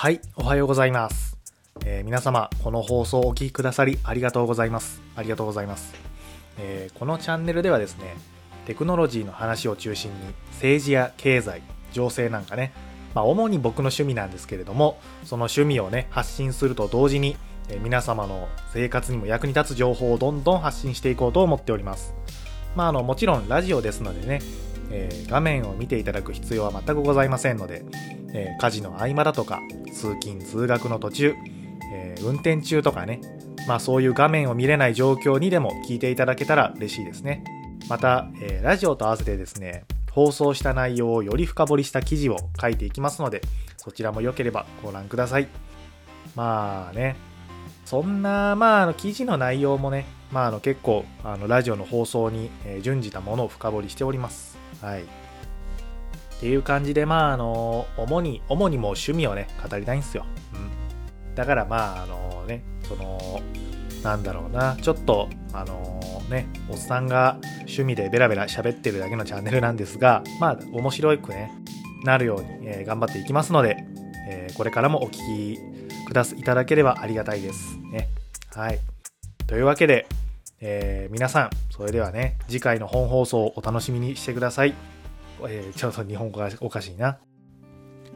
はい、おはようございます。えー皆様、この放送をお聞きくださりありがとうございます。ありがとうございます。えーこのチャンネルではですね、テクノロジーの話を中心に政治や経済、情勢なんかね、まあ、主に僕の趣味なんですけれども、その趣味をね、発信すると同時に、えー皆様の生活にも役に立つ情報をどんどん発信していこうと思っております。まあ、あの、もちろんラジオですのでね、えー画面を見ていただく必要は全くございませんので、えー家事の合間だとか、通勤・通学の途中、えー運転中とかね、まあそういう画面を見れない状況にでも聞いていただけたら嬉しいですね。また、えーラジオと合わせてですね、放送した内容をより深掘りした記事を書いていきますので、そちらも良ければご覧ください。まあね、そんな、まあ、あの記事の内容もね、まあ、あの結構あのラジオの放送に、えー準じたものを深掘りしております。はい。っていう感じで、まあ、あの、主に、主にもう趣味をね、語りたいんですよ。うん。だから、まあ、あのね、その、なんだろうな、ちょっと、あのね、おっさんが趣味でベラベラ喋ってるだけのチャンネルなんですが、まあ、面白くね、なるように、えー頑張っていきますので、えーこれからもお聞きくだすいただければありがたいです。ね。はい。というわけで、えー皆さん、それではね、次回の本放送をお楽しみにしてください。えーちょっと日本語がおかしいな。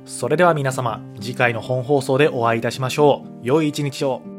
それでは皆様、次回の本放送でお会いいたしましょう。良い一日を。